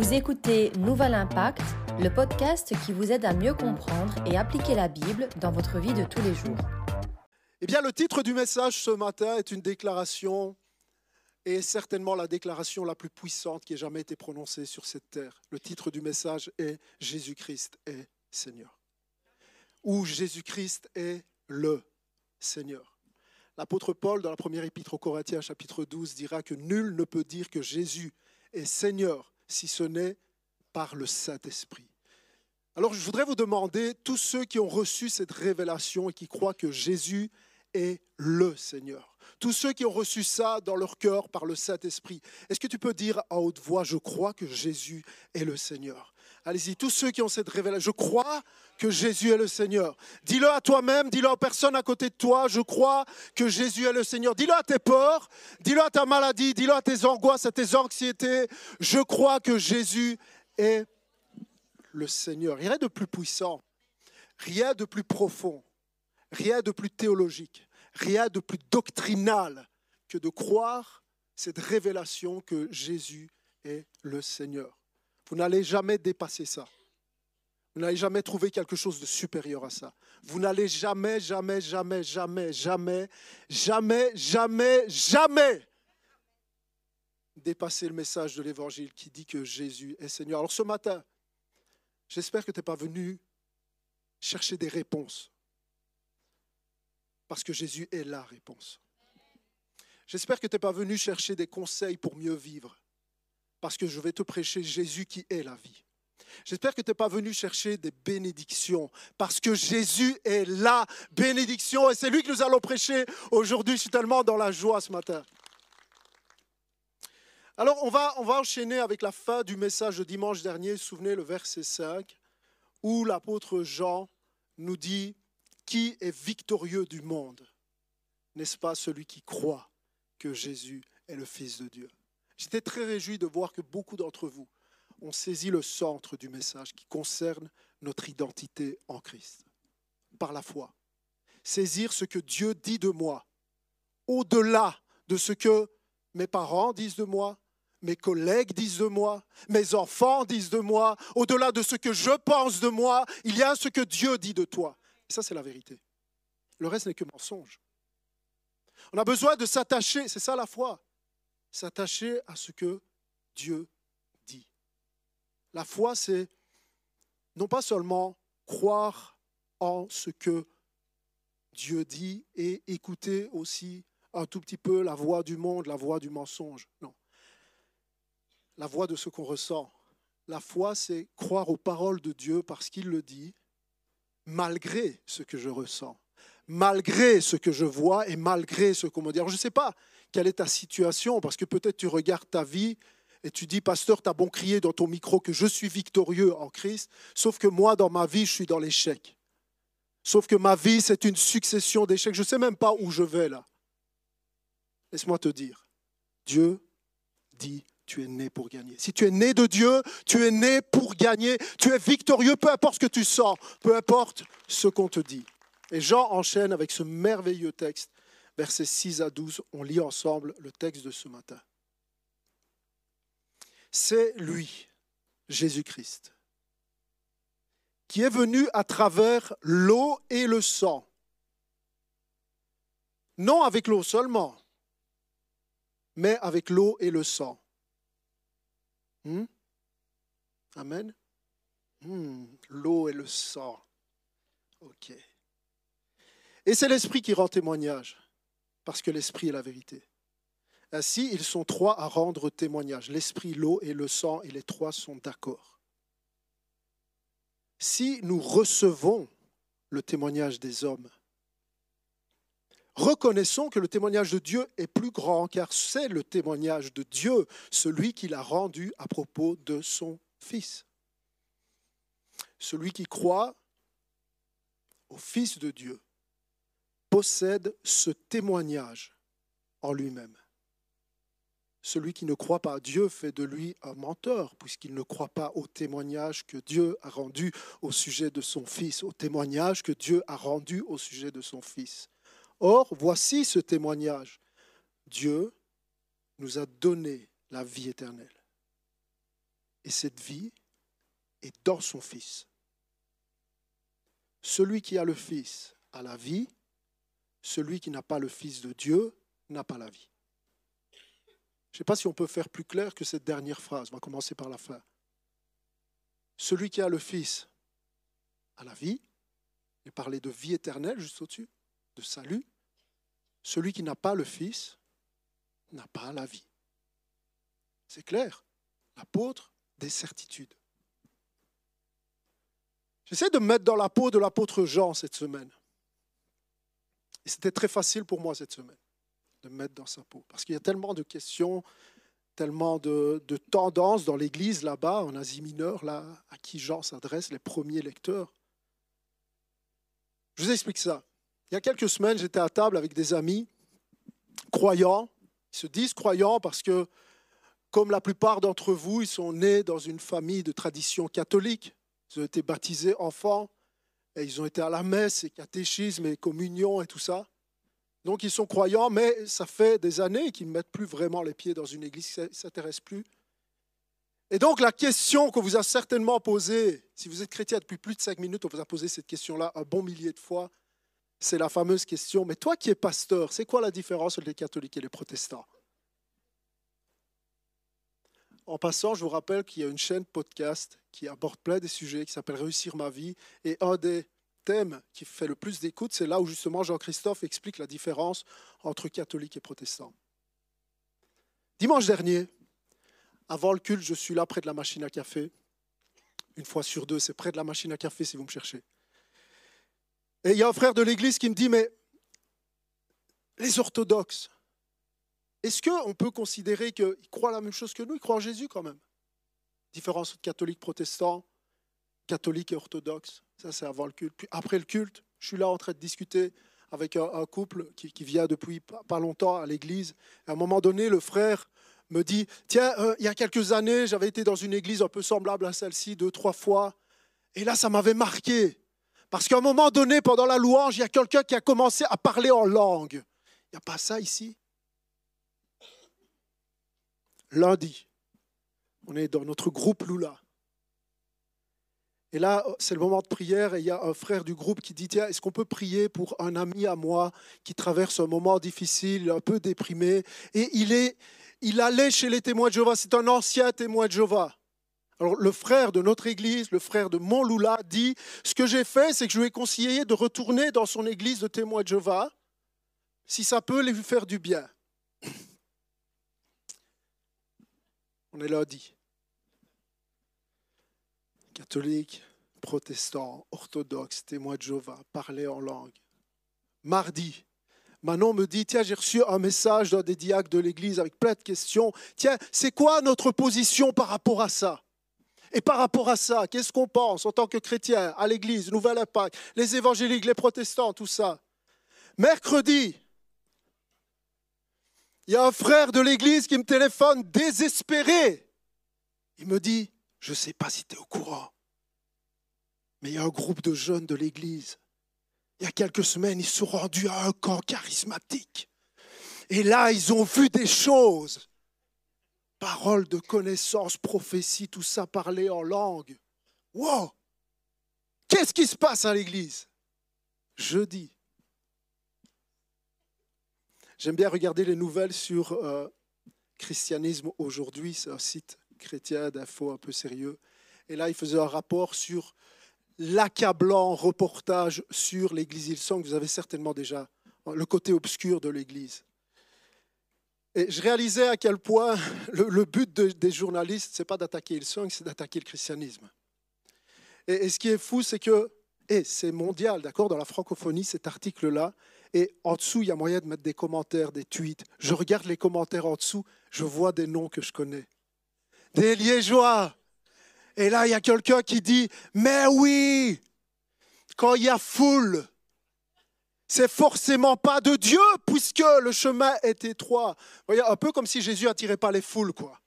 Vous écoutez Nouvel Impact, le podcast qui vous aide à mieux comprendre et appliquer la Bible dans votre vie de tous les jours. Eh bien, le titre du message ce matin est une déclaration, et certainement la déclaration la plus puissante qui ait jamais été prononcée sur cette terre. Le titre du message est Jésus-Christ est Seigneur. Ou Jésus-Christ est le Seigneur. L'apôtre Paul, dans la première épître aux Corinthiens, chapitre 12, dira que nul ne peut dire que Jésus est Seigneur si ce n'est par le Saint-Esprit. Alors je voudrais vous demander, tous ceux qui ont reçu cette révélation et qui croient que Jésus est le Seigneur, tous ceux qui ont reçu ça dans leur cœur par le Saint-Esprit, est-ce que tu peux dire à haute voix, je crois que Jésus est le Seigneur? Allez-y, tous ceux qui ont cette révélation, je crois que Jésus est le Seigneur. Dis-le à toi-même, dis-le aux personnes à côté de toi, je crois que Jésus est le Seigneur. Dis-le à tes peurs, dis-le à ta maladie, dis-le à tes angoisses, à tes anxiétés. Je crois que Jésus est le Seigneur. Rien de plus puissant, rien de plus profond, rien de plus théologique, rien de plus doctrinal que de croire cette révélation que Jésus est le Seigneur. Vous n'allez jamais dépasser ça. Vous n'allez jamais trouver quelque chose de supérieur à ça. Vous n'allez jamais, jamais, jamais, jamais, jamais, jamais, jamais, jamais dépasser le message de l'Évangile qui dit que Jésus est Seigneur. Alors ce matin, j'espère que tu n'es pas venu chercher des réponses, parce que Jésus est la réponse. J'espère que tu n'es pas venu chercher des conseils pour mieux vivre, parce que je vais te prêcher Jésus qui est la vie. J'espère que tu n'es pas venu chercher des bénédictions, parce que Jésus est la bénédiction, et c'est lui que nous allons prêcher aujourd'hui. Je suis tellement dans la joie ce matin. Alors on va, on va enchaîner avec la fin du message de dimanche dernier, souvenez le verset 5, où l'apôtre Jean nous dit, qui est victorieux du monde N'est-ce pas celui qui croit que Jésus est le Fils de Dieu? J'étais très réjoui de voir que beaucoup d'entre vous ont saisi le centre du message qui concerne notre identité en Christ, par la foi. Saisir ce que Dieu dit de moi, au-delà de ce que mes parents disent de moi, mes collègues disent de moi, mes enfants disent de moi, au-delà de ce que je pense de moi, il y a ce que Dieu dit de toi. Ça, c'est la vérité. Le reste n'est que mensonge. On a besoin de s'attacher, c'est ça la foi, s'attacher à ce que Dieu dit. La foi, c'est non pas seulement croire en ce que Dieu dit et écouter aussi un tout petit peu la voix du monde, la voix du mensonge. Non. La voix de ce qu'on ressent. La foi, c'est croire aux paroles de Dieu parce qu'il le dit, malgré ce que je ressens, malgré ce que je vois et malgré ce qu'on me dit. Je ne sais pas quelle est ta situation, parce que peut-être tu regardes ta vie et tu dis, pasteur, tu as bon crié dans ton micro que je suis victorieux en Christ, sauf que moi, dans ma vie, je suis dans l'échec. Sauf que ma vie, c'est une succession d'échecs. Je ne sais même pas où je vais là. Laisse-moi te dire, Dieu dit, tu es né pour gagner. Si tu es né de Dieu, tu es né pour gagner. Tu es victorieux, peu importe ce que tu sens, peu importe ce qu'on te dit. Et Jean enchaîne avec ce merveilleux texte versets 6 à 12. On lit ensemble le texte de ce matin. C'est lui, Jésus-Christ, qui est venu à travers l'eau et le sang. Non avec l'eau seulement, mais avec l'eau et le sang. Hmm? Amen? Hmm, l'eau et le sang. OK. Et c'est l'Esprit qui rend témoignage parce que l'Esprit est la vérité. Ainsi, ils sont trois à rendre témoignage. L'Esprit, l'eau et le sang, et les trois sont d'accord. Si nous recevons le témoignage des hommes, reconnaissons que le témoignage de Dieu est plus grand, car c'est le témoignage de Dieu, celui qu'il a rendu à propos de son Fils. Celui qui croit au Fils de Dieu possède ce témoignage en lui-même. Celui qui ne croit pas à Dieu fait de lui un menteur, puisqu'il ne croit pas au témoignage que Dieu a rendu au sujet de son Fils, au témoignage que Dieu a rendu au sujet de son Fils. Or, voici ce témoignage. Dieu nous a donné la vie éternelle. et cette vie est dans son Fils. Celui qui a le Fils a la vie, celui qui n'a pas le Fils de Dieu n'a pas la vie. Je ne sais pas si on peut faire plus clair que cette dernière phrase. On va commencer par la fin. Celui qui a le Fils a la vie, et parler de vie éternelle juste au-dessus, de salut. Celui qui n'a pas le Fils n'a pas la vie. C'est clair. L'apôtre des certitudes. J'essaie de me mettre dans la peau de l'apôtre Jean cette semaine. C'était très facile pour moi cette semaine de me mettre dans sa peau. Parce qu'il y a tellement de questions, tellement de, tendances dans l'Église là-bas, en Asie mineure, là, à qui Jean s'adresse, les premiers lecteurs. Je vous explique ça. Il y a quelques semaines, j'étais à table avec des amis croyants. Ils se disent croyants parce que, comme la plupart d'entre vous, ils sont nés dans une famille de tradition catholique. Ils ont été baptisés enfants et ils ont été à la messe et catéchisme et communion et tout ça. Donc ils sont croyants, mais ça fait des années qu'ils ne mettent plus vraiment les pieds dans une église, ils ne s'intéressent plus. Et donc la question qu'on vous a certainement posée, si vous êtes chrétien depuis plus de cinq minutes, on vous a posé cette question-là un bon millier de fois, c'est la fameuse question, mais toi qui es pasteur, c'est quoi la différence entre les catholiques et les protestants? En passant, je vous rappelle qu'il y a une chaîne podcast qui aborde plein de sujets, qui s'appelle Réussir ma vie, et un des thème qui fait le plus d'écoute, c'est là où justement Jean-Christophe explique la différence entre catholiques et protestants. Dimanche dernier, avant le culte, je suis là près de la machine à café. Une fois sur deux, c'est près de la machine à café si vous me cherchez. Et il y a un frère de l'église qui me dit, mais les orthodoxes, est-ce qu'on peut considérer qu'ils croient la même chose que nous Ils croient en Jésus quand même? Différence entre catholiques, protestants, catholiques et orthodoxes. Ça, c'est avant le culte. Puis après le culte, je suis là en train de discuter avec un, couple qui, vient depuis pas, longtemps à l'église. À un moment donné, le frère me dit, tiens, euh, il y a quelques années, j'avais été dans une église un peu semblable à celle-ci, deux, trois fois. Et là, ça m'avait marqué. Parce qu'à un moment donné, pendant la louange, il y a quelqu'un qui a commencé à parler en langue. Il n'y a pas ça ici? Lundi, on est dans notre groupe Lula. Et là, c'est le moment de prière et il y a un frère du groupe qui dit, tiens, est-ce qu'on peut prier pour un ami à moi qui traverse un moment difficile, un peu déprimé? Et il, est, il allait chez les témoins de Jéhovah, c'est un ancien témoin de Jéhovah. Alors le frère de notre église, le frère de Montloula, dit, ce que j'ai fait, c'est que je lui ai conseillé de retourner dans son église de témoins de Jéhovah, si ça peut lui faire du bien. On est lundi catholiques, protestants, orthodoxes, témoins de Jéhovah, parler en langue. Mardi, Manon me dit, tiens, j'ai reçu un message d'un des diacres de l'Église avec plein de questions. Tiens, c'est quoi notre position par rapport à ça? Et par rapport à ça, qu'est-ce qu'on pense en tant que chrétien, à l'Église, Nouvelle Impact, les évangéliques, les protestants, tout ça? Mercredi, il y a un frère de l'Église qui me téléphone désespéré. Il me dit, je ne sais pas si tu es au courant, mais il y a un groupe de jeunes de l'Église. Il y a quelques semaines, ils sont rendus à un camp charismatique. Et là, ils ont vu des choses. Paroles de connaissance, prophétie, tout ça parlé en langue. Wow! Qu'est-ce qui se passe à l'Église? Jeudi. J'aime bien regarder les nouvelles sur euh, Christianisme aujourd'hui, c'est un site chrétien d'infos un peu sérieux. Et là, il faisait un rapport sur l'accablant reportage sur l'Église Hillsong. Vous avez certainement déjà le côté obscur de l'Église. Et je réalisais à quel point le, but des journalistes, c'est pas d'attaquer Hillsong, c'est d'attaquer le christianisme. Et, ce qui est fou, c'est que, et c'est mondial, d'accord, dans la francophonie, cet article-là, et en dessous, il y a moyen de mettre des commentaires, des tweets. Je regarde les commentaires en dessous, je vois des noms que je connais des Liégeois. Et là, il y a quelqu'un qui dit, mais oui, quand il y a foule, c'est forcément pas de Dieu puisque le chemin est étroit. Voyez, un peu comme si Jésus attirait pas les foules, quoi.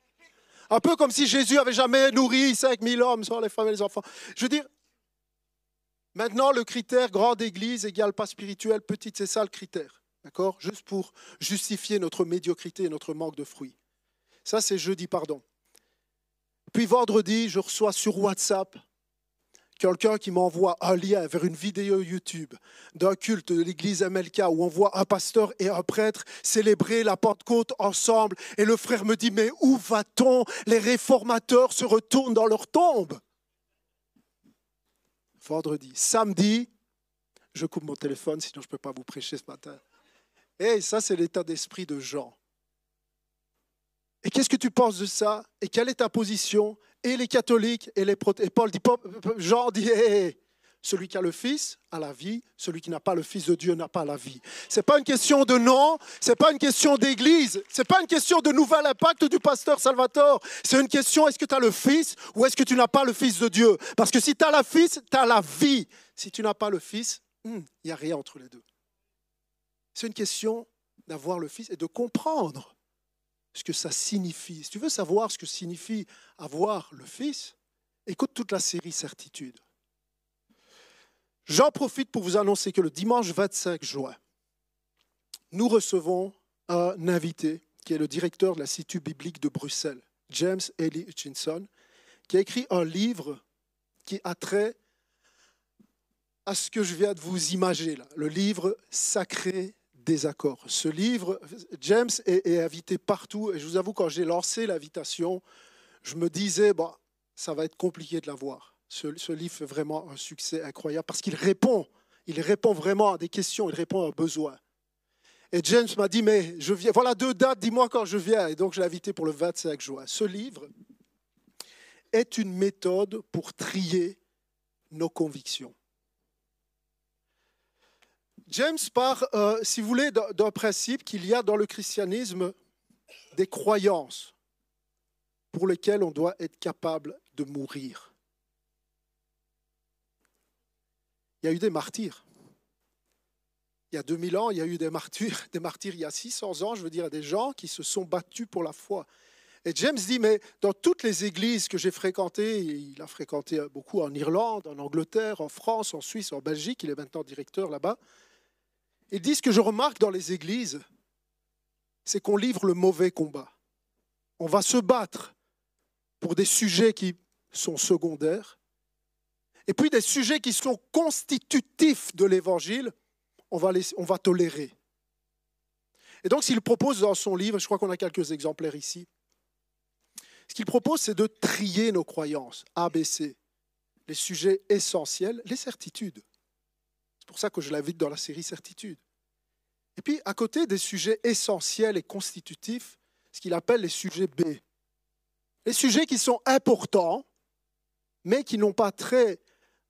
Un peu comme si Jésus avait jamais nourri 5000 hommes, sans les femmes et les enfants. Je veux dire, maintenant, le critère grande église égale pas spirituel, petite, c'est ça le critère. D'accord? Juste pour justifier notre médiocrité et notre manque de fruits. Ça, c'est jeudi, pardon. Puis puis vendredi, je reçois sur WhatsApp quelqu'un qui m'envoie un lien vers une vidéo YouTube d'un culte de l'église MLK où on voit un pasteur et un prêtre célébrer la Pentecôte ensemble. Et le frère me dit, mais où va-t-on? Les réformateurs se retournent dans leur tombe. Vendredi. Samedi, je coupe mon téléphone, sinon je ne peux pas vous prêcher ce matin. Et ça, c'est l'état d'esprit de Jean. Et qu'est-ce que tu penses de ça? Et quelle est ta position? Et les catholiques et les protéstants. Et Paul dit, Jean dit, celui qui a le Fils a la vie, celui qui n'a pas le Fils de Dieu n'a pas la vie. Ce n'est pas une question de nom, ce n'est pas une question d'église, ce n'est pas une question de nouvel impact du pasteur Salvatore. C'est une question, est-ce que tu as le Fils ou est-ce que tu n'as pas le Fils de Dieu? Parce que si tu as le Fils, tu as la vie. Si tu n'as pas le Fils, hmm, il n'y a rien entre les deux. C'est une question d'avoir le Fils et de comprendre ce que ça signifie. Si tu veux savoir ce que signifie avoir le Fils, écoute toute la série Certitude. J'en profite pour vous annoncer que le dimanche 25 juin, nous recevons un invité qui est le directeur de l'Institut biblique de Bruxelles, James Ely Hutchinson, qui a écrit un livre qui a trait à ce que je viens de vous imaginer le livre Sacré désaccord. Ce livre, James est, invité partout et je vous avoue, quand j'ai lancé l'invitation, je me disais, bon, ça va être compliqué de l'avoir. Ce, livre fait vraiment un succès incroyable parce qu'il répond, il répond vraiment à des questions, il répond à un besoin. Et James m'a dit, mais je viens, voilà deux dates, dis-moi quand je viens. Et donc je l'ai invité pour le 25 juin. Ce livre est une méthode pour trier nos convictions. James part, euh, si vous voulez, d'un principe qu'il y a dans le christianisme des croyances pour lesquelles on doit être capable de mourir. Il y a eu des martyrs. Il y a 2000 ans, il y a eu des martyrs, des martyrs il y a 600 ans, je veux dire, des gens qui se sont battus pour la foi. Et James dit, mais dans toutes les églises que j'ai fréquentées, il a fréquenté beaucoup en Irlande, en Angleterre, en France, en Suisse, en Belgique, il est maintenant directeur là-bas, ils disent que je remarque dans les églises, c'est qu'on livre le mauvais combat. On va se battre pour des sujets qui sont secondaires, et puis des sujets qui sont constitutifs de l'évangile, on va, on va tolérer. Et donc, s'il propose dans son livre, je crois qu'on a quelques exemplaires ici, ce qu'il propose, c'est de trier nos croyances, ABC, les sujets essentiels, les certitudes. C'est pour ça que je l'invite dans la série Certitude. Et puis, à côté des sujets essentiels et constitutifs, ce qu'il appelle les sujets B. Les sujets qui sont importants, mais qui n'ont pas trait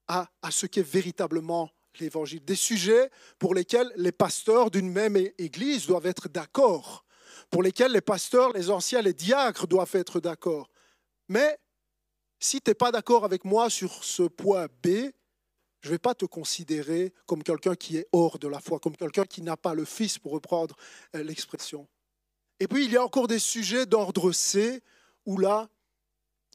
à, ce qu'est véritablement l'évangile. Des sujets pour lesquels les pasteurs d'une même église doivent être d'accord, pour lesquels les pasteurs, les anciens, les diacres doivent être d'accord. Mais si tu n'es pas d'accord avec moi sur ce point B, je ne vais pas te considérer comme quelqu'un qui est hors de la foi, comme quelqu'un qui n'a pas le Fils, pour reprendre euh, l'expression. Et puis, il y a encore des sujets d'ordre C, où là,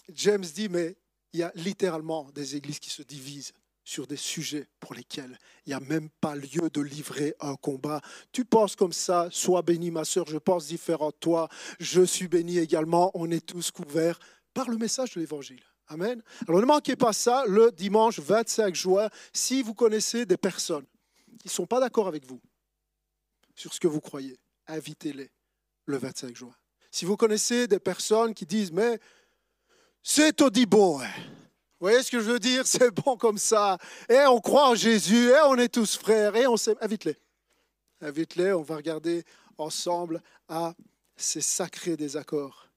James dit, mais il y a littéralement des églises qui se divisent sur des sujets pour lesquels il n'y a même pas lieu de livrer un combat. Tu penses comme ça, sois béni ma soeur, je pense différent de toi, je suis béni également, on est tous couverts par le message de l'Évangile. Amen. Alors ne manquez pas ça le dimanche 25 juin. Si vous connaissez des personnes qui ne sont pas d'accord avec vous sur ce que vous croyez, invitez-les le 25 juin. Si vous connaissez des personnes qui disent, mais c'est au dit bon, hein. vous voyez ce que je veux dire? C'est bon comme ça. Et on croit en Jésus, et on est tous frères, et on s'aime. Invite-les. Invite-les, on va regarder ensemble à ces sacrés désaccords.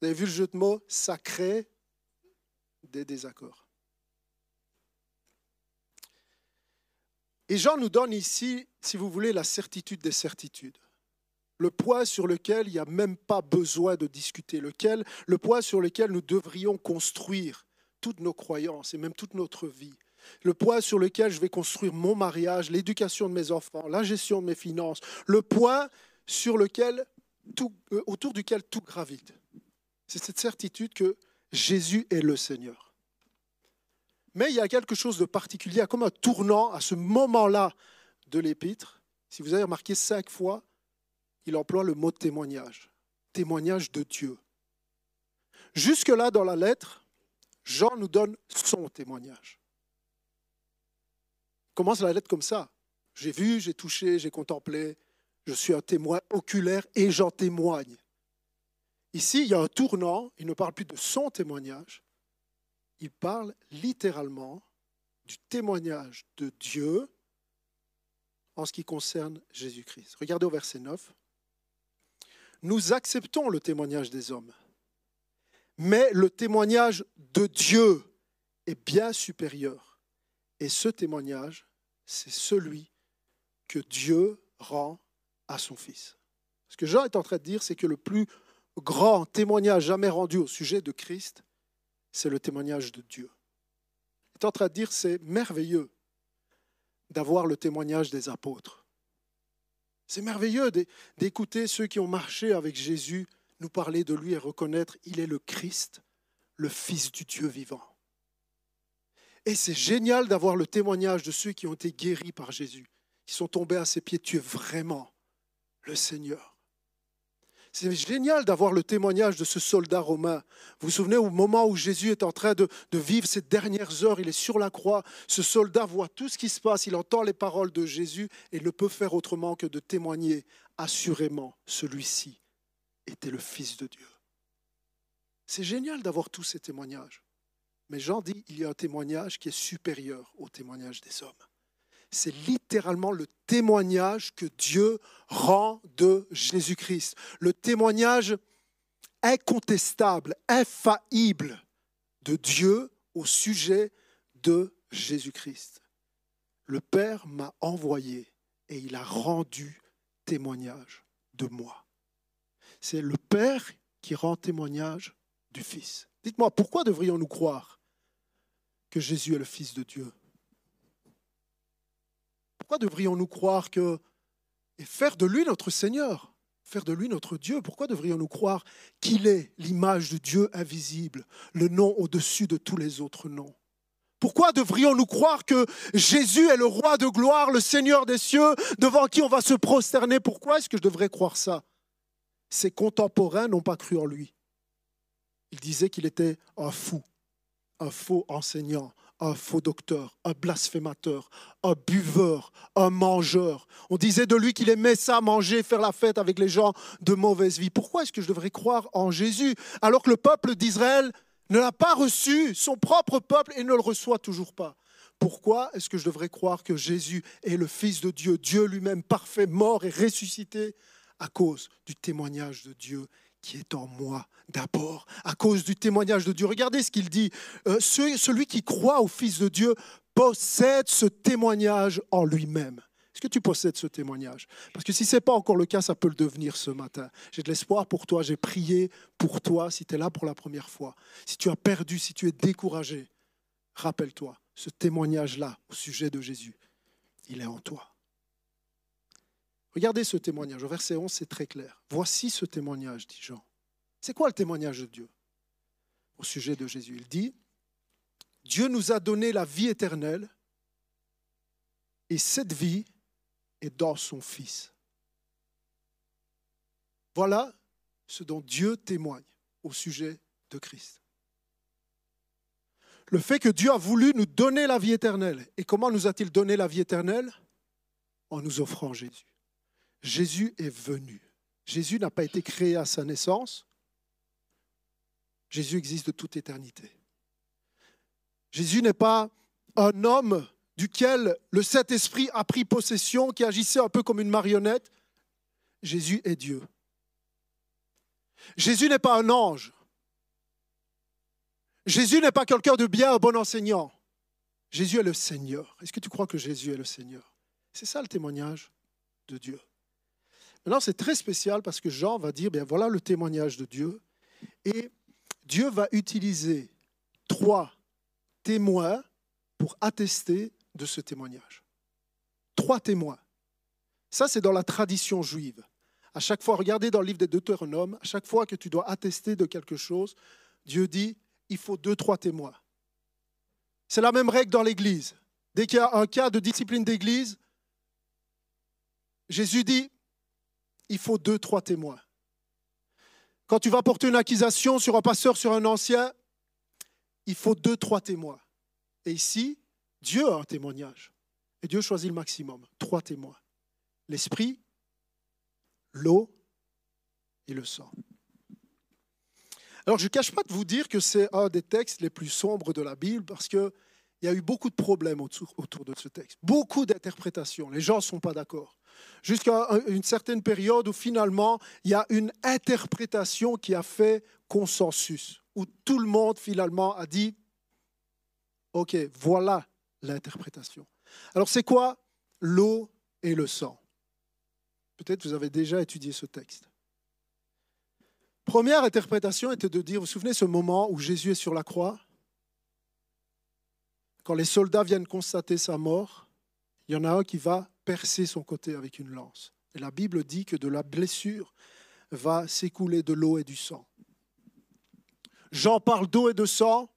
Vous avez vu le jeu de mots? Sacré des désaccords. Et Jean nous donne ici, si vous voulez, la certitude des certitudes. Le poids sur lequel il n'y a même pas besoin de discuter, lequel, le poids sur lequel nous devrions construire toutes nos croyances et même toute notre vie. Le poids sur lequel je vais construire mon mariage, l'éducation de mes enfants, la gestion de mes finances. Le poids sur lequel tout, euh, autour duquel tout gravite. C'est cette certitude que Jésus est le Seigneur. Mais il y a quelque chose de particulier, comme un tournant à ce moment-là de l'épître. Si vous avez remarqué cinq fois, il emploie le mot témoignage. Témoignage de Dieu. Jusque-là, dans la lettre, Jean nous donne son témoignage. commence la lettre comme ça. J'ai vu, j'ai touché, j'ai contemplé, je suis un témoin oculaire et j'en témoigne. Ici, il y a un tournant, il ne parle plus de son témoignage, il parle littéralement du témoignage de Dieu en ce qui concerne Jésus-Christ. Regardez au verset 9. Nous acceptons le témoignage des hommes, mais le témoignage de Dieu est bien supérieur. Et ce témoignage, c'est celui que Dieu rend à son Fils. Ce que Jean est en train de dire, c'est que le plus grand témoignage jamais rendu au sujet de Christ, c'est le témoignage de Dieu. Il est en train de dire, c'est merveilleux d'avoir le témoignage des apôtres. C'est merveilleux d'écouter ceux qui ont marché avec Jésus nous parler de lui et reconnaître il est le Christ, le Fils du Dieu vivant. Et c'est génial d'avoir le témoignage de ceux qui ont été guéris par Jésus, qui sont tombés à ses pieds. Tu es vraiment le Seigneur. C'est génial d'avoir le témoignage de ce soldat romain. Vous vous souvenez au moment où Jésus est en train de, vivre ces dernières heures, il est sur la croix, ce soldat voit tout ce qui se passe, il entend les paroles de Jésus et ne peut faire autrement que de témoigner assurément, celui-ci était le Fils de Dieu. C'est génial d'avoir tous ces témoignages. Mais Jean dit, il y a un témoignage qui est supérieur au témoignage des hommes c'est littéralement le témoignage que Dieu rend de Jésus-Christ. Le témoignage incontestable, infaillible de Dieu au sujet de Jésus-Christ. Le Père m'a envoyé et il a rendu témoignage de moi. C'est le Père qui rend témoignage du Fils. Dites-moi, pourquoi devrions-nous croire que Jésus est le Fils de Dieu? Pourquoi devrions-nous croire que... Et faire de lui notre Seigneur, faire de lui notre Dieu, pourquoi devrions-nous croire qu'il est l'image de Dieu invisible, le nom au-dessus de tous les autres noms? Pourquoi devrions-nous croire que Jésus est le roi de gloire, le Seigneur des cieux, devant qui on va se prosterner? Pourquoi est-ce que je devrais croire ça? Ses contemporains n'ont pas cru en lui. Ils disaient qu'il était un fou, un faux enseignant, un faux docteur, un blasphémateur, un buveur, un mangeur. On disait de lui qu'il aimait ça, manger, faire la fête avec les gens de mauvaise vie. Pourquoi est-ce que je devrais croire en Jésus alors que le peuple d'Israël ne l'a pas reçu, son propre peuple, et ne le reçoit toujours pas? Pourquoi est-ce que je devrais croire que Jésus est le Fils de Dieu, Dieu lui-même parfait, mort et ressuscité À cause du témoignage de Dieu qui est en moi d'abord, à cause du témoignage de Dieu. Regardez ce qu'il dit. Euh, celui qui croit au Fils de Dieu possède ce témoignage en lui-même. Est-ce que tu possèdes ce témoignage? Parce que si ce n'est pas encore le cas, ça peut le devenir ce matin. J'ai de l'espoir pour toi, j'ai prié pour toi si tu es là pour la première fois. Si tu as perdu, si tu es découragé, rappelle-toi, ce témoignage-là au sujet de Jésus, il est en toi. Regardez ce témoignage. Au verset 11, c'est très clair. Voici ce témoignage, dit Jean. C'est quoi le témoignage de Dieu? Au sujet de Jésus Il dit, Dieu nous a donné la vie éternelle et cette vie est dans son Fils. Voilà ce dont Dieu témoigne au sujet de Christ. Le fait que Dieu a voulu nous donner la vie éternelle. Et comment nous a-t-il donné la vie éternelle? En nous offrant Jésus. Jésus est venu. Jésus n'a pas été créé à sa naissance. Jésus existe de toute éternité. Jésus n'est pas un homme duquel le Saint-Esprit a pris possession, qui agissait un peu comme une marionnette. Jésus est Dieu. Jésus n'est pas un ange. Jésus n'est pas quelqu'un de bien, un bon enseignant. Jésus est le Seigneur. Est-ce que tu crois que Jésus est le Seigneur? C'est ça le témoignage de Dieu. Maintenant, c'est très spécial parce que Jean va dire, bien voilà le témoignage de Dieu. Et Dieu va utiliser trois témoins pour attester de ce témoignage. Trois témoins. Ça, c'est dans la tradition juive. À chaque fois, regardez dans le livre des Deutéronomes, à chaque fois que tu dois attester de quelque chose, Dieu dit, il faut deux, trois témoins. C'est la même règle dans l'Église. Dès qu'il y a un cas de discipline d'Église, Jésus dit, il faut deux, trois témoins. Quand tu vas porter une accusation sur un pasteur, sur un ancien, il faut deux, trois témoins. Et ici, Dieu a un témoignage. Et Dieu choisit le maximum, trois témoins. L'esprit, l'eau et le sang. Alors je ne cache pas de vous dire que c'est un des textes les plus sombres de la Bible parce qu'il y a eu beaucoup de problèmes autour, autour de ce texte, beaucoup d'interprétations. Les gens ne sont pas d'accord. Jusqu'à une certaine période où finalement il y a une interprétation qui a fait consensus, où tout le monde finalement a dit, OK, voilà l'interprétation. Alors c'est quoi l'eau et le sang? Peut-être vous avez déjà étudié ce texte. Première interprétation était de dire, vous vous souvenez ce moment où Jésus est sur la croix? Quand les soldats viennent constater sa mort, il y en a un qui va percer son côté avec une lance. Et la Bible dit que de la blessure va s'écouler de l'eau et du sang. Jean parle d'eau et de sang.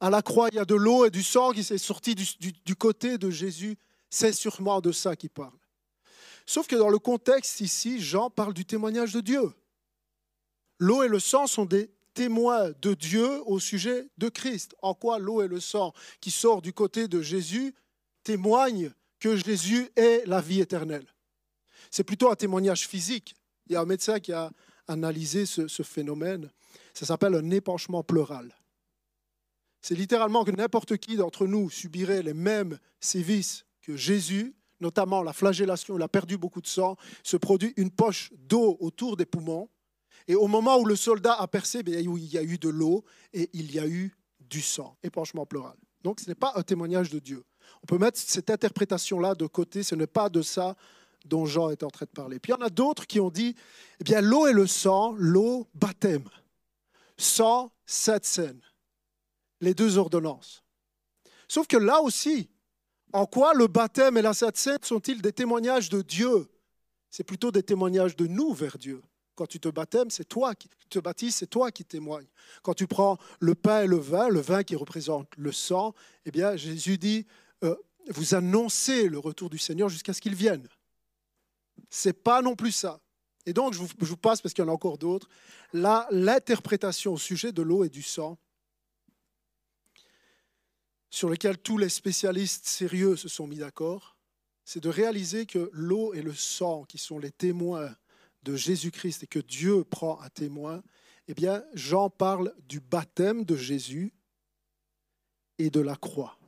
À la croix, il y a de l'eau et du sang qui s'est sorti du, du, côté de Jésus. C'est sûrement de ça qu'il parle. Sauf que dans le contexte ici, Jean parle du témoignage de Dieu. L'eau et le sang sont des témoins de Dieu au sujet de Christ. En quoi l'eau et le sang qui sort du côté de Jésus témoignent que Jésus est la vie éternelle. C'est plutôt un témoignage physique. Il y a un médecin qui a analysé ce, phénomène. Ça s'appelle un épanchement pleural. C'est littéralement que n'importe qui d'entre nous subirait les mêmes sévices que Jésus, notamment la flagellation, il a perdu beaucoup de sang, se produit une poche d'eau autour des poumons. Et au moment où le soldat a percé, ben, il y a eu de l'eau et il y a eu du sang, épanchement pleural. Donc ce n'est pas un témoignage de Dieu. On peut mettre cette interprétation-là de côté, ce n'est pas de ça dont Jean est en train de parler. Puis il y en a d'autres qui ont dit, eh bien l'eau et le sang, l'eau, baptême, sang, cette scène, les deux ordonnances. Sauf que là aussi, en quoi le baptême et la Sainte sont-ils des témoignages de Dieu? C'est plutôt des témoignages de nous vers Dieu. Quand tu te baptêmes, c'est toi qui te baptises, c'est toi qui témoignes. Quand tu prends le pain et le vin, le vin qui représente le sang, eh bien Jésus dit euh, vous annoncez le retour du Seigneur jusqu'à ce qu'il vienne. C'est pas non plus ça. Et donc je vous, passe parce qu'il y en a encore d'autres. Là, l'interprétation au sujet de l'eau et du sang, sur lequel tous les spécialistes sérieux se sont mis d'accord, c'est de réaliser que l'eau et le sang, qui sont les témoins de Jésus-Christ et que Dieu prend à témoin, eh bien, Jean parle du baptême de Jésus et de la croix,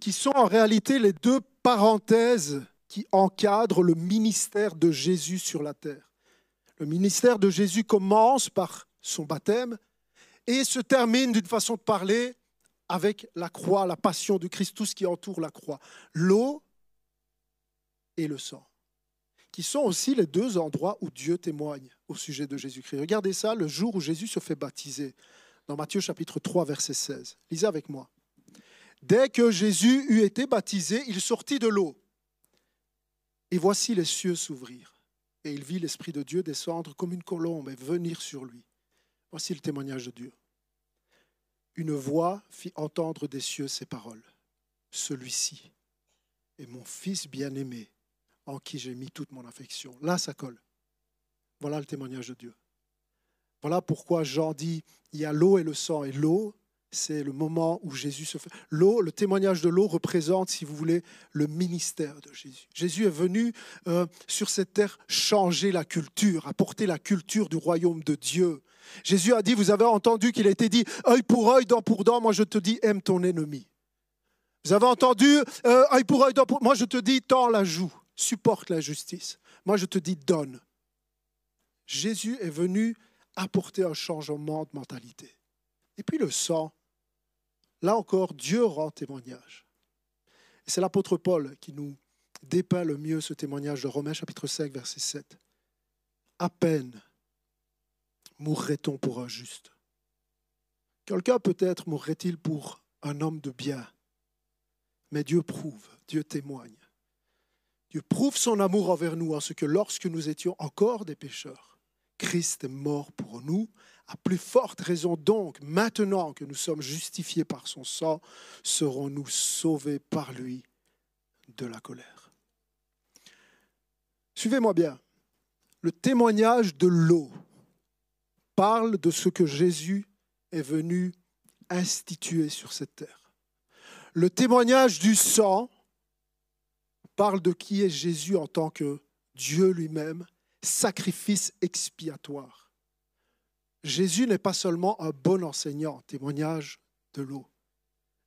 qui sont en réalité les deux parenthèses qui encadrent le ministère de Jésus sur la terre. Le ministère de Jésus commence par son baptême et se termine d'une façon de parler avec la croix, la passion du Christ, tout ce qui entoure la croix, l'eau et le sang qui sont aussi les deux endroits où Dieu témoigne au sujet de Jésus-Christ. Regardez ça, le jour où Jésus se fait baptiser, dans Matthieu chapitre 3, verset 16. Lisez avec moi. Dès que Jésus eut été baptisé, il sortit de l'eau. Et voici les cieux s'ouvrir. Et il vit l'Esprit de Dieu descendre comme une colombe et venir sur lui. Voici le témoignage de Dieu. Une voix fit entendre des cieux ces paroles. Celui-ci est mon Fils bien-aimé en qui j'ai mis toute mon affection. Là, ça colle. Voilà le témoignage de Dieu. Voilà pourquoi Jean dit, il y a l'eau et le sang. Et l'eau, c'est le moment où Jésus se fait. L'eau, le témoignage de l'eau représente, si vous voulez, le ministère de Jésus. Jésus est venu euh, sur cette terre changer la culture, apporter la culture du royaume de Dieu. Jésus a dit, vous avez entendu qu'il a été dit, œil pour œil, dent pour dent, moi je te dis, aime ton ennemi. Vous avez entendu, euh, œil pour œil, dent pour moi je te dis, tends la joue supporte la justice. Moi, je te dis, donne. Jésus est venu apporter un changement de mentalité. Et puis le sang, là encore, Dieu rend témoignage. C'est l'apôtre Paul qui nous dépeint le mieux ce témoignage de Romains chapitre 5, verset 7. À peine mourrait-on pour un juste. Quelqu'un peut-être mourrait-il pour un homme de bien. Mais Dieu prouve, Dieu témoigne Dieu prouve son amour envers nous en ce que lorsque nous étions encore des pécheurs, Christ est mort pour nous. À plus forte raison donc, maintenant que nous sommes justifiés par son sang, serons-nous sauvés par lui de la colère. Suivez-moi bien. Le témoignage de l'eau parle de ce que Jésus est venu instituer sur cette terre. Le témoignage du sang parle de qui est Jésus en tant que Dieu lui-même, sacrifice expiatoire. Jésus n'est pas seulement un bon enseignant, témoignage de l'eau.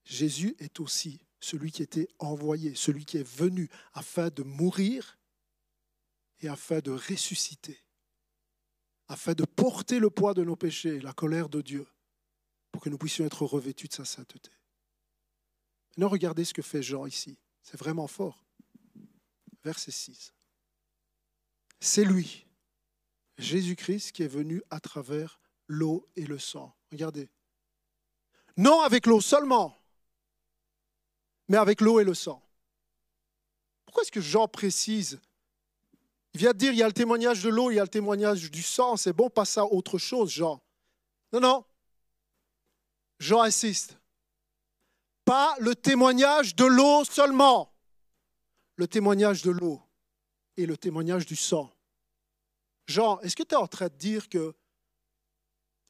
Jésus est aussi celui qui était envoyé, celui qui est venu afin de mourir et afin de ressusciter, afin de porter le poids de nos péchés, la colère de Dieu, pour que nous puissions être revêtus de sa sainteté. Maintenant, regardez ce que fait Jean ici. C'est vraiment fort. Verset 6. C'est lui, Jésus-Christ, qui est venu à travers l'eau et le sang. Regardez. Non avec l'eau seulement, mais avec l'eau et le sang. Pourquoi est-ce que Jean précise Il vient de dire, il y a le témoignage de l'eau, il y a le témoignage du sang, c'est bon, passe à autre chose, Jean. Non, non. Jean insiste. Pas le témoignage de l'eau seulement, le témoignage de l'eau et le témoignage du sang. Jean, est-ce que tu es en train de dire que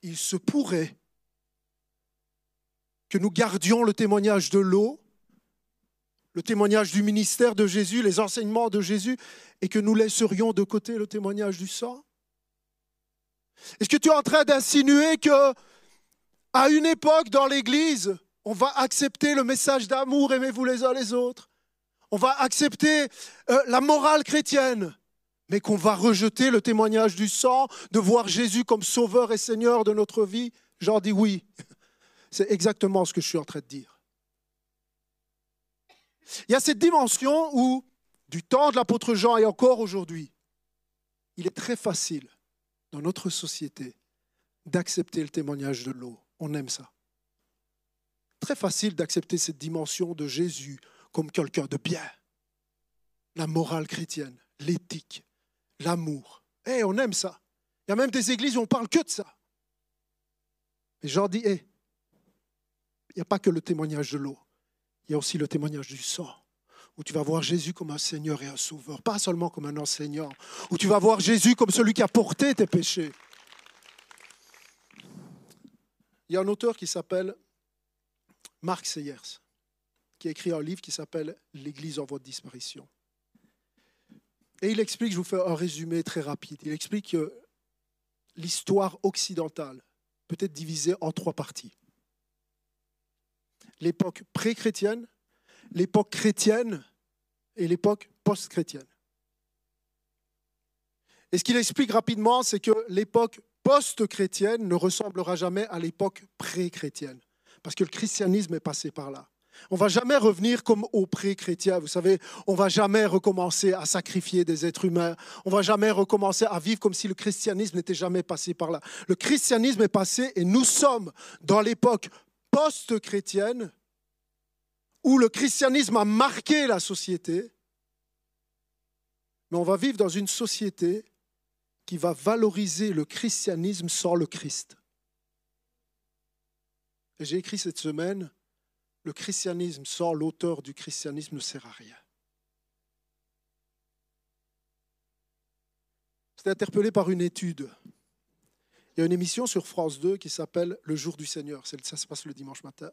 il se pourrait que nous gardions le témoignage de l'eau le témoignage du ministère de Jésus, les enseignements de Jésus, et que nous laisserions de côté le témoignage du sang. Est-ce que tu es en train d'insinuer que, à une époque dans l'Église, on va accepter le message d'amour, aimez-vous les uns les autres? On va accepter euh, la morale chrétienne, mais qu'on va rejeter le témoignage du sang, de voir Jésus comme sauveur et seigneur de notre vie J'en dis oui. C'est exactement ce que je suis en train de dire. Il y a cette dimension où, du temps de l'apôtre Jean et encore aujourd'hui, il est très facile dans notre société d'accepter le témoignage de l'eau. On aime ça. Très facile d'accepter cette dimension de Jésus comme quelqu'un de bien. La morale chrétienne, l'éthique, l'amour. Eh, on aime ça. Il y a même des églises où on parle que de ça. Mais Jean dit, eh, il n'y a pas que le témoignage de l'eau il y a aussi le témoignage du sang, où tu vas voir Jésus comme un Seigneur et un Sauveur, pas seulement comme un enseignant, où tu vas voir Jésus comme celui qui a porté tes péchés. Il y a un auteur qui s'appelle Marc Seyers, qui a écrit un livre qui s'appelle L'Église en voie de disparition. Et il explique, je vous fais un résumé très rapide, il explique que l'histoire occidentale peut être divisée en trois parties l'époque pré-chrétienne, l'époque chrétienne et l'époque post-chrétienne. Et ce qu'il explique rapidement, c'est que l'époque post-chrétienne ne ressemblera jamais à l'époque pré-chrétienne, parce que le christianisme est passé par là. On va jamais revenir comme au pré-chrétien. Vous savez, on va jamais recommencer à sacrifier des êtres humains. On va jamais recommencer à vivre comme si le christianisme n'était jamais passé par là. Le christianisme est passé et nous sommes dans l'époque post-chrétienne, où le christianisme a marqué la société, mais on va vivre dans une société qui va valoriser le christianisme sans le Christ. J'ai écrit cette semaine, le christianisme sans l'auteur du christianisme ne sert à rien. J'étais interpellé par une étude il y a une émission sur France 2 qui s'appelle Le jour du Seigneur. Ça se passe le dimanche matin.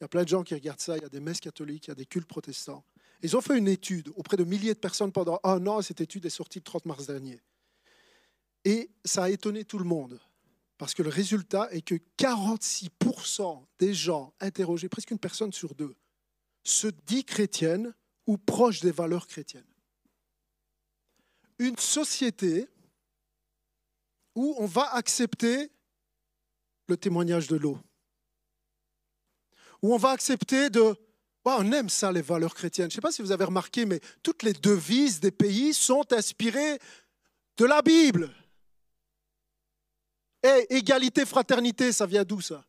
Il y a plein de gens qui regardent ça. Il y a des messes catholiques, il y a des cultes protestants. Ils ont fait une étude auprès de milliers de personnes pendant un an. Cette étude est sortie le 30 mars dernier. Et ça a étonné tout le monde. Parce que le résultat est que 46% des gens interrogés, presque une personne sur deux, se dit chrétienne ou proche des valeurs chrétiennes. Une société où on va accepter le témoignage de l'eau, où on va accepter de... on aime ça, les valeurs chrétiennes. Je ne sais pas si vous avez remarqué, mais toutes les devises des pays sont inspirées de la Bible. Et égalité, fraternité, ça vient d'où ça?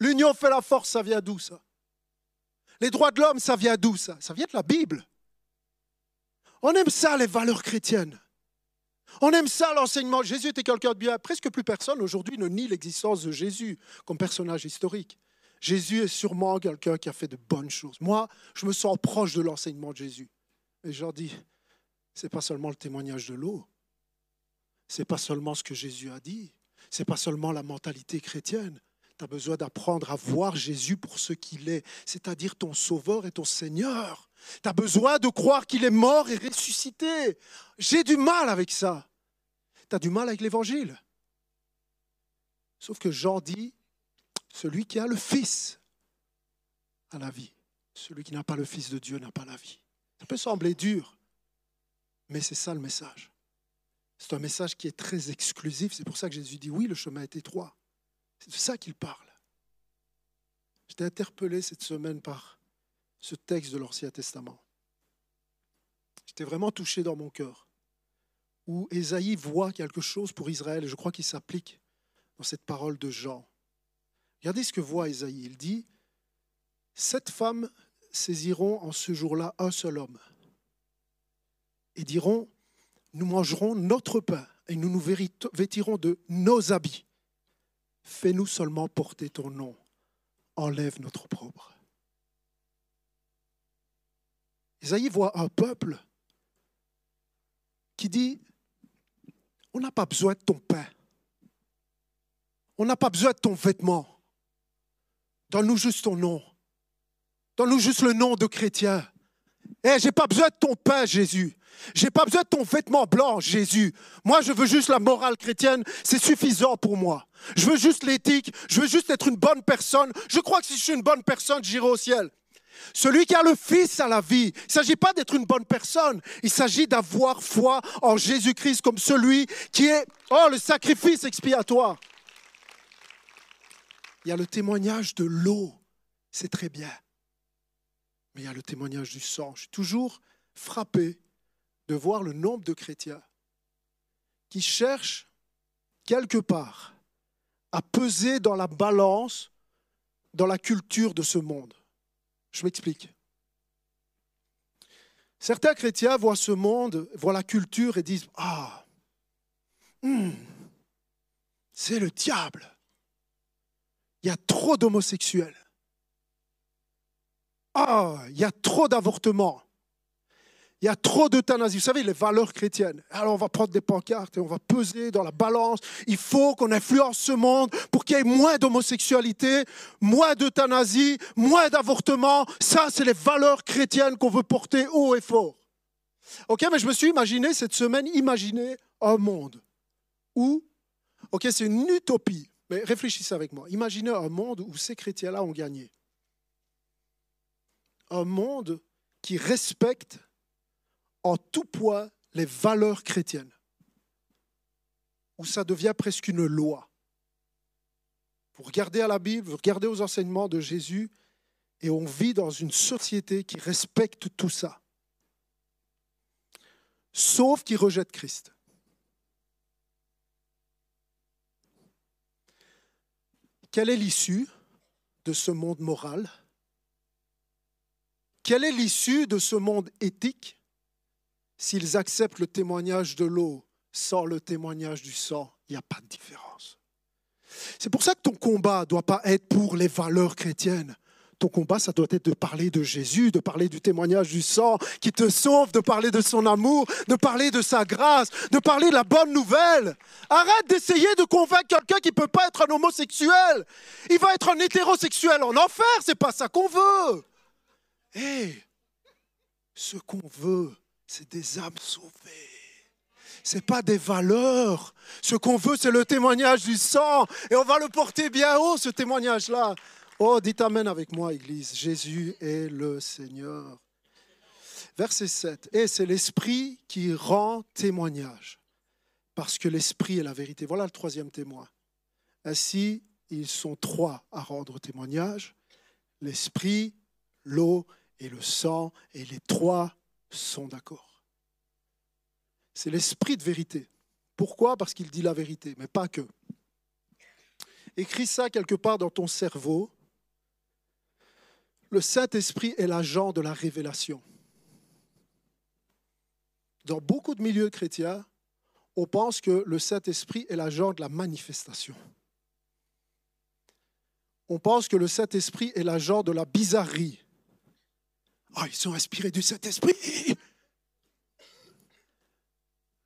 L'union fait la force, ça vient d'où ça? Les droits de l'homme, ça vient d'où ça? Ça vient de la Bible. On aime ça, les valeurs chrétiennes. On aime ça, l'enseignement. Jésus était quelqu'un de bien. Presque plus personne aujourd'hui ne nie l'existence de Jésus comme personnage historique. Jésus est sûrement quelqu'un qui a fait de bonnes choses. Moi, je me sens proche de l'enseignement de Jésus. Et je leur dis, ce n'est pas seulement le témoignage de l'eau, c'est pas seulement ce que Jésus a dit, c'est pas seulement la mentalité chrétienne. Tu as besoin d'apprendre à voir Jésus pour ce qu'il est, c'est-à-dire ton Sauveur et ton Seigneur. Tu as besoin de croire qu'il est mort et ressuscité. J'ai du mal avec ça. Tu as du mal avec l'Évangile. Sauf que Jean dit, celui qui a le Fils a la vie. Celui qui n'a pas le Fils de Dieu n'a pas la vie. Ça peut sembler dur, mais c'est ça le message. C'est un message qui est très exclusif. C'est pour ça que Jésus dit oui, le chemin est étroit. C'est de ça qu'il parle. J'étais interpellé cette semaine par ce texte de l'Ancien Testament. J'étais vraiment touché dans mon cœur, où Ésaïe voit quelque chose pour Israël, je crois qu'il s'applique dans cette parole de Jean. Regardez ce que voit Ésaïe. Il dit, Sept femmes saisiront en ce jour-là un seul homme et diront, nous mangerons notre pain et nous nous vêtirons de nos habits. Fais-nous seulement porter ton nom. Enlève notre propre. Isaïe voit un peuple qui dit, on n'a pas besoin de ton pain. On n'a pas besoin de ton vêtement. Donne-nous juste ton nom. Donne-nous juste le nom de chrétien. Eh, j'ai pas besoin de ton pain, Jésus. J'ai pas besoin de ton vêtement blanc, Jésus. Moi, je veux juste la morale chrétienne. C'est suffisant pour moi. Je veux juste l'éthique. Je veux juste être une bonne personne. Je crois que si je suis une bonne personne, j'irai au ciel. Celui qui a le Fils a la vie. Il ne s'agit pas d'être une bonne personne. Il s'agit d'avoir foi en Jésus-Christ comme celui qui est, oh, le sacrifice expiatoire. Il y a le témoignage de l'eau. C'est très bien. Mais il y a le témoignage du sang. Je suis toujours frappé de voir le nombre de chrétiens qui cherchent quelque part à peser dans la balance, dans la culture de ce monde. Je m'explique. Certains chrétiens voient ce monde, voient la culture et disent Ah, hmm, c'est le diable. Il y a trop d'homosexuels. Ah, il y a trop d'avortements. Il y a trop d'euthanasie. Vous savez, les valeurs chrétiennes. Alors, on va prendre des pancartes et on va peser dans la balance. Il faut qu'on influence ce monde pour qu'il y ait moins d'homosexualité, moins d'euthanasie, moins d'avortement. Ça, c'est les valeurs chrétiennes qu'on veut porter haut et fort. Ok, mais je me suis imaginé cette semaine, imaginer un monde où, ok, c'est une utopie, mais réfléchissez avec moi. Imaginez un monde où ces chrétiens-là ont gagné un monde qui respecte en tout point les valeurs chrétiennes, où ça devient presque une loi. Vous regardez à la Bible, vous regardez aux enseignements de Jésus, et on vit dans une société qui respecte tout ça, sauf qui rejette Christ. Quelle est l'issue de ce monde moral? Quelle est l'issue de ce monde éthique s'ils acceptent le témoignage de l'eau sans le témoignage du sang? Il n'y a pas de différence. C'est pour ça que ton combat ne doit pas être pour les valeurs chrétiennes. Ton combat, ça doit être de parler de Jésus, de parler du témoignage du sang qui te sauve, de parler de son amour, de parler de sa grâce, de parler de la bonne nouvelle. Arrête d'essayer de convaincre quelqu'un qui ne peut pas être un homosexuel. Il va être un hétérosexuel en enfer, c'est pas ça qu'on veut. Hé, ce qu'on veut, c'est des âmes sauvées. Ce n'est pas des valeurs. Ce qu'on veut, c'est le témoignage du sang. Et on va le porter bien haut, ce témoignage-là. Oh, dites Amen avec moi, Église. Jésus est le Seigneur. Verset 7. Et c'est l'Esprit qui rend témoignage. Parce que l'Esprit est la vérité. Voilà le troisième témoin. Ainsi, ils sont trois à rendre témoignage. L'Esprit, l'eau et le sang, et les trois sont d'accord. C'est l'esprit de vérité. Pourquoi? Parce qu'il dit la vérité, mais pas que. Écris ça quelque part dans ton cerveau. Le Saint-Esprit est l'agent de la révélation. Dans beaucoup de milieux chrétiens, on pense que le Saint-Esprit est l'agent de la manifestation. On pense que le Saint-Esprit est l'agent de la bizarrerie. Ah, ils sont inspirés du Saint-Esprit.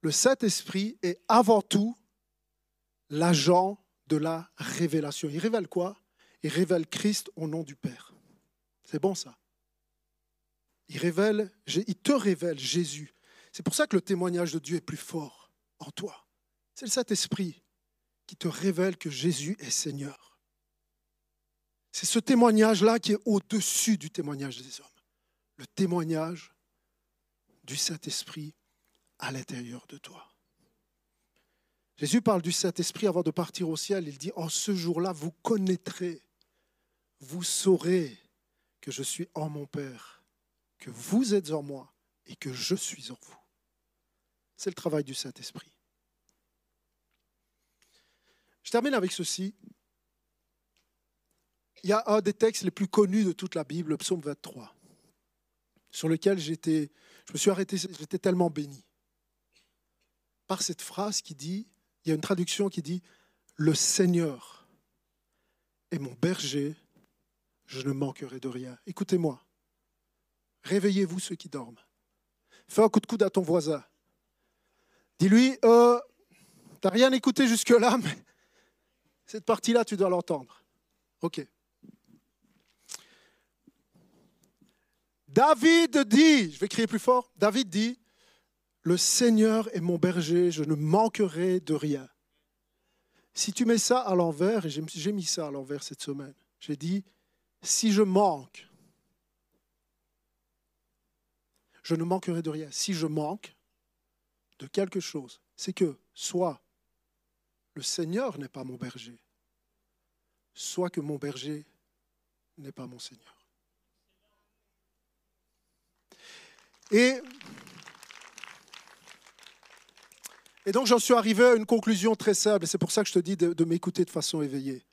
le Saint-Esprit est avant tout l'agent de la révélation. Il révèle quoi? Il révèle Christ au nom du Père. C'est bon ça? Il révèle, il te révèle Jésus. C'est pour ça que le témoignage de Dieu est plus fort en toi. C'est le Saint-Esprit qui te révèle que Jésus est Seigneur. C'est ce témoignage-là qui est au-dessus du témoignage des hommes. Le témoignage du Saint-Esprit à l'intérieur de toi. Jésus parle du Saint-Esprit avant de partir au ciel. Il dit, en ce jour-là, vous connaîtrez, vous saurez que je suis en mon Père, que vous êtes en moi et que je suis en vous. C'est le travail du Saint-Esprit. Je termine avec ceci. Il y a un des textes les plus connus de toute la Bible, le psaume 23, sur lequel j'étais, je me suis arrêté, j'étais tellement béni par cette phrase qui dit, il y a une traduction qui dit, le Seigneur est mon berger, je ne manquerai de rien. Écoutez-moi, réveillez-vous ceux qui dorment. Fais un coup de coude à ton voisin. Dis-lui, euh, n'as rien écouté jusque-là, mais cette partie-là, tu dois l'entendre. OK. David dit, je vais crier plus fort, David dit, le Seigneur est mon berger, je ne manquerai de rien. Si tu mets ça à l'envers, et j'ai mis ça à l'envers cette semaine, j'ai dit, si je manque, je ne manquerai de rien. Si je manque de quelque chose, c'est que soit le Seigneur n'est pas mon berger, soit que mon berger n'est pas mon Seigneur. Et donc j'en suis arrivé à une conclusion très simple, et c'est pour ça que je te dis de, m'écouter de façon éveillée.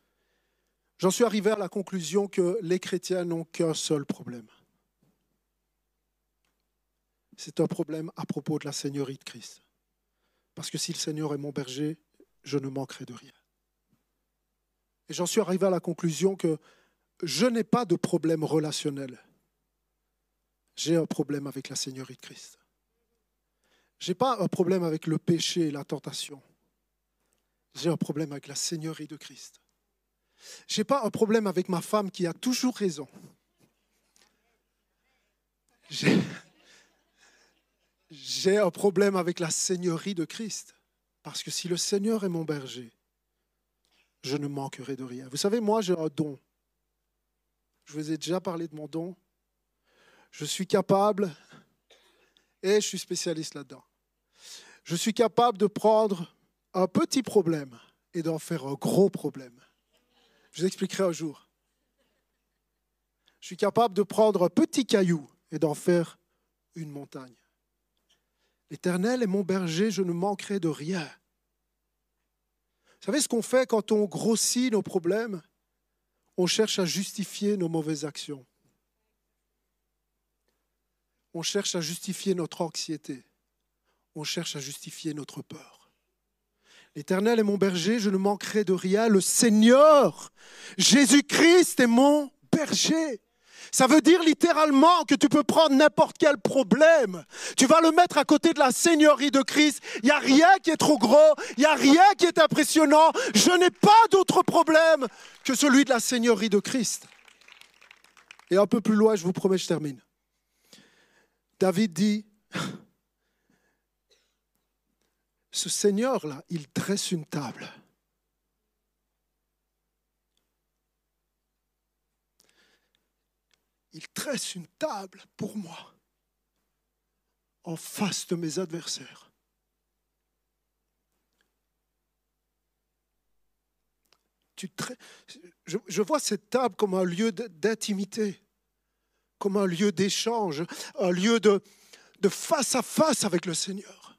J'en suis arrivé à la conclusion que les chrétiens n'ont qu'un seul problème. C'est un problème à propos de la Seigneurie de Christ. Parce que si le Seigneur est mon berger, je ne manquerai de rien. Et j'en suis arrivé à la conclusion que je n'ai pas de problème relationnel. J'ai un problème avec la Seigneurie de Christ. Je n'ai pas un problème avec le péché et la tentation. J'ai un problème avec la Seigneurie de Christ. Je n'ai pas un problème avec ma femme qui a toujours raison. J'ai un problème avec la Seigneurie de Christ. Parce que si le Seigneur est mon berger, je ne manquerai de rien. Vous savez, moi, j'ai un don. Je vous ai déjà parlé de mon don. Je suis capable et je suis spécialiste là-dedans. Je suis capable de prendre un petit problème et d'en faire un gros problème. Je vous expliquerai un jour. Je suis capable de prendre un petit caillou et d'en faire une montagne. L'Éternel est mon berger, je ne manquerai de rien. Vous savez ce qu'on fait quand on grossit nos problèmes? On cherche à justifier nos mauvaises actions on cherche à justifier notre anxiété. On cherche à justifier notre peur. L'Éternel est mon berger, je ne manquerai de rien. Le Seigneur, Jésus-Christ est mon berger. Ça veut dire littéralement que tu peux prendre n'importe quel problème. Tu vas le mettre à côté de la Seigneurie de Christ. Il n'y a rien qui est trop gros, il n'y a rien qui est impressionnant. Je n'ai pas d'autre problème que celui de la Seigneurie de Christ. Et un peu plus loin, je vous promets, je termine. David dit, ce Seigneur-là, il dresse une table. Il dresse une table pour moi en face de mes adversaires. je vois cette table comme un lieu d'intimité comme un lieu d'échange, un lieu de, face à face avec le Seigneur.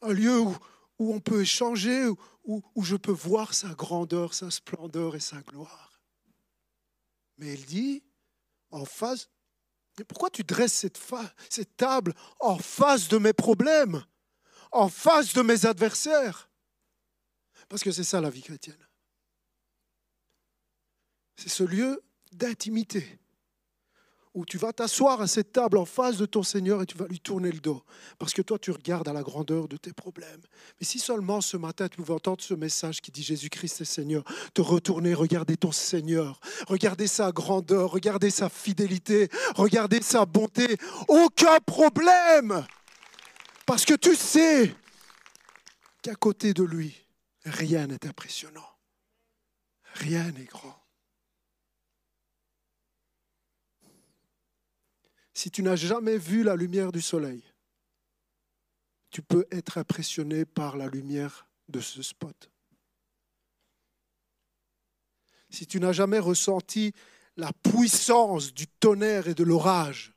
Un lieu où, où on peut échanger, où, où je peux voir sa grandeur, sa splendeur et sa gloire. Mais il dit, en face, pourquoi tu dresses cette, cette table en face de mes problèmes, en face de mes adversaires? Parce que c'est ça la vie chrétienne. C'est ce lieu d'intimité, où tu vas t'asseoir à cette table en face de ton Seigneur et tu vas lui tourner le dos. Parce que toi, tu regardes à la grandeur de tes problèmes. Mais si seulement ce matin, tu pouvais entendre ce message qui dit Jésus-Christ est Seigneur, te retourner, regarder ton Seigneur, regarder sa grandeur, regarder sa fidélité, regarder sa bonté, aucun problème. Parce que tu sais qu'à côté de lui, rien n'est impressionnant. Rien n'est grand. Si tu n'as jamais vu la lumière du soleil, tu peux être impressionné par la lumière de ce spot. Si tu n'as jamais ressenti la puissance du tonnerre et de l'orage,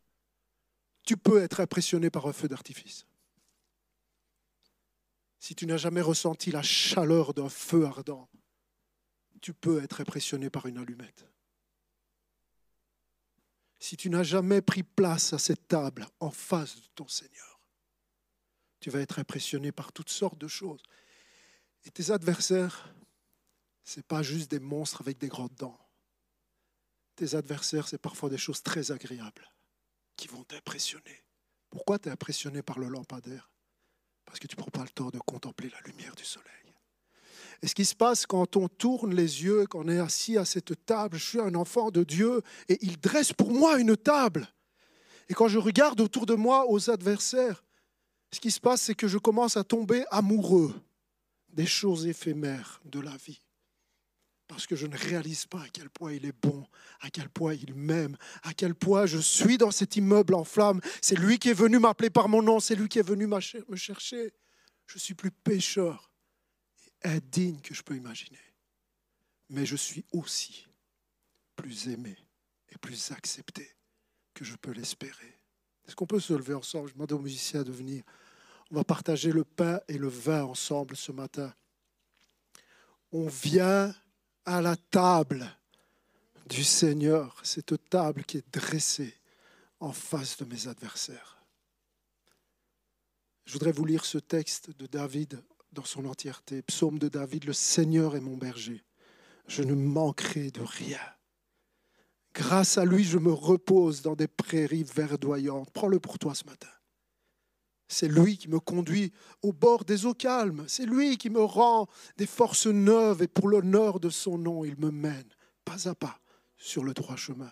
tu peux être impressionné par un feu d'artifice. Si tu n'as jamais ressenti la chaleur d'un feu ardent, tu peux être impressionné par une allumette si tu n'as jamais pris place à cette table en face de ton Seigneur, tu vas être impressionné par toutes sortes de choses. Et tes adversaires, ce n'est pas juste des monstres avec des grandes dents. Tes adversaires, c'est parfois des choses très agréables qui vont t'impressionner. Pourquoi tu es impressionné par le lampadaire? Parce que tu ne prends pas le temps de contempler la lumière du soleil. Et ce qui se passe quand on tourne les yeux, quand on est assis à cette table, je suis un enfant de Dieu et il dresse pour moi une table. Et quand je regarde autour de moi aux adversaires, ce qui se passe, c'est que je commence à tomber amoureux des choses éphémères de la vie. Parce que je ne réalise pas à quel point il est bon, à quel point il m'aime, à quel point je suis dans cet immeuble en flammes. C'est lui qui est venu m'appeler par mon nom, c'est lui qui est venu me chercher. Je suis plus pécheur indigne que je peux imaginer. Mais je suis aussi plus aimé et plus accepté que je peux l'espérer. Est-ce qu'on peut se lever ensemble? Je demande aux musiciens de venir. On va partager le pain et le vin ensemble ce matin. On vient à la table du Seigneur, cette table qui est dressée en face de mes adversaires. Je voudrais vous lire ce texte de David dans son entièreté. Psaume de David, le Seigneur est mon berger. Je ne manquerai de rien. Grâce à lui, je me repose dans des prairies verdoyantes. Prends-le pour toi ce matin. C'est lui qui me conduit au bord des eaux calmes. C'est lui qui me rend des forces neuves et pour l'honneur de son nom, il me mène pas à pas sur le droit chemin.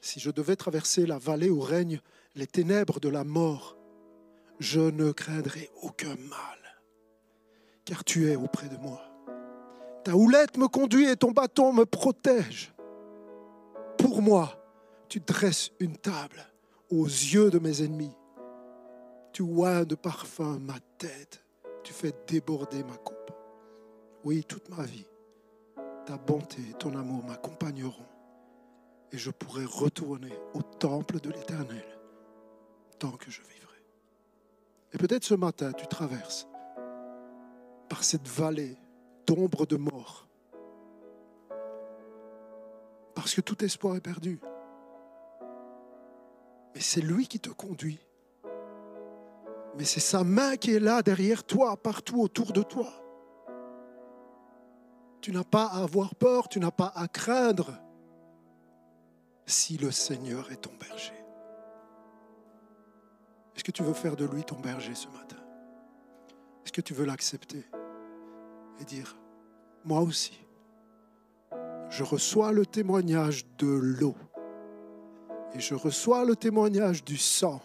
Si je devais traverser la vallée où règnent les ténèbres de la mort, je ne craindrais aucun mal car tu es auprès de moi. Ta houlette me conduit et ton bâton me protège. Pour moi, tu dresses une table aux yeux de mes ennemis. Tu oins de parfum ma tête. Tu fais déborder ma coupe. Oui, toute ma vie, ta bonté et ton amour m'accompagneront. Et je pourrai retourner au temple de l'Éternel tant que je vivrai. Et peut-être ce matin, tu traverses par cette vallée d'ombre de mort. Parce que tout espoir est perdu. Mais c'est lui qui te conduit. Mais c'est sa main qui est là derrière toi, partout autour de toi. Tu n'as pas à avoir peur, tu n'as pas à craindre si le Seigneur est ton berger. Est-ce que tu veux faire de lui ton berger ce matin? Est-ce que tu veux l'accepter? Dire, moi aussi, je reçois le témoignage de l'eau et je reçois le témoignage du sang.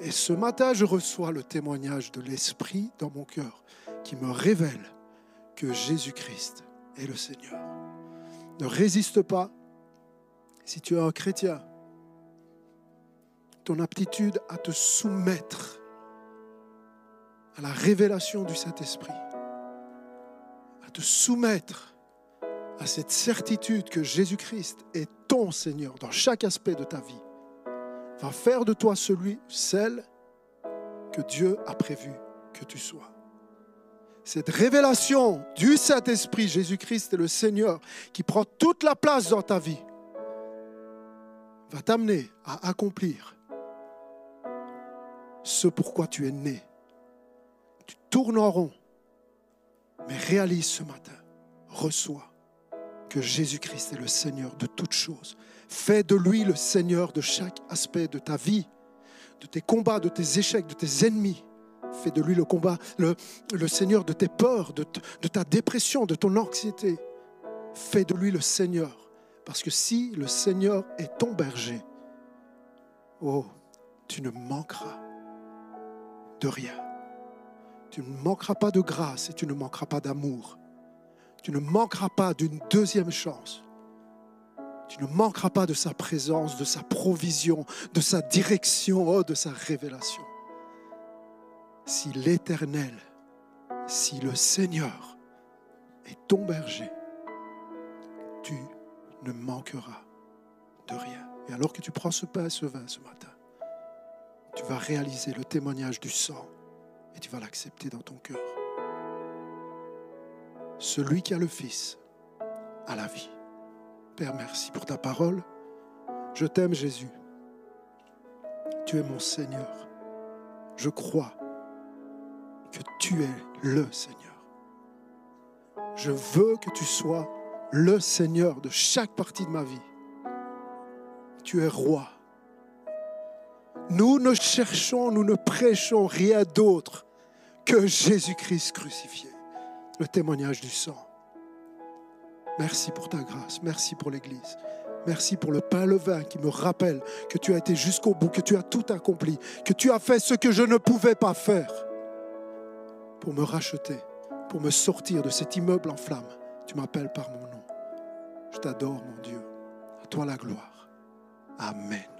Et ce matin, je reçois le témoignage de l'Esprit dans mon cœur qui me révèle que Jésus-Christ est le Seigneur. Ne résiste pas. Si tu es un chrétien, ton aptitude à te soumettre à la révélation du Saint-Esprit te soumettre à cette certitude que Jésus-Christ est ton Seigneur dans chaque aspect de ta vie, va faire de toi celui, celle que Dieu a prévu que tu sois. Cette révélation du Saint-Esprit, Jésus-Christ est le Seigneur, qui prend toute la place dans ta vie, va t'amener à accomplir ce pourquoi tu es né. Tu tournes en rond mais réalise ce matin, reçois que Jésus-Christ est le Seigneur de toutes choses. Fais de lui le Seigneur de chaque aspect de ta vie, de tes combats, de tes échecs, de tes ennemis. Fais de lui le combat, le, Seigneur de tes peurs, de ta dépression, de ton anxiété. Fais de lui le Seigneur. Parce que si le Seigneur est ton berger, oh, tu ne manqueras de rien. Tu ne manqueras pas de grâce et tu ne manqueras pas d'amour. Tu ne manqueras pas d'une deuxième chance. Tu ne manqueras pas de sa présence, de sa provision, de sa direction, oh, de sa révélation. Si l'Éternel, si le Seigneur est ton berger, tu ne manqueras de rien. Et alors que tu prends ce pain et ce vin ce matin, tu vas réaliser le témoignage du sang et tu vas l'accepter dans ton cœur. Celui qui a le Fils a la vie. Père, merci pour ta parole. Je t'aime Jésus. Tu es mon Seigneur. Je crois que tu es le Seigneur. Je veux que tu sois le Seigneur de chaque partie de ma vie. Tu es roi. Nous ne cherchons, nous ne prêchons rien d'autre que Jésus-Christ crucifié, le témoignage du sang. Merci pour ta grâce, merci pour l'Église. Merci pour le pain, le vin qui me rappelle que tu as été jusqu'au bout, que tu as tout accompli, que tu as fait ce que je ne pouvais pas faire pour me racheter, pour me sortir de cet immeuble en flammes. Tu m'appelles par mon nom. Je t'adore, mon Dieu. À toi la gloire. Amen.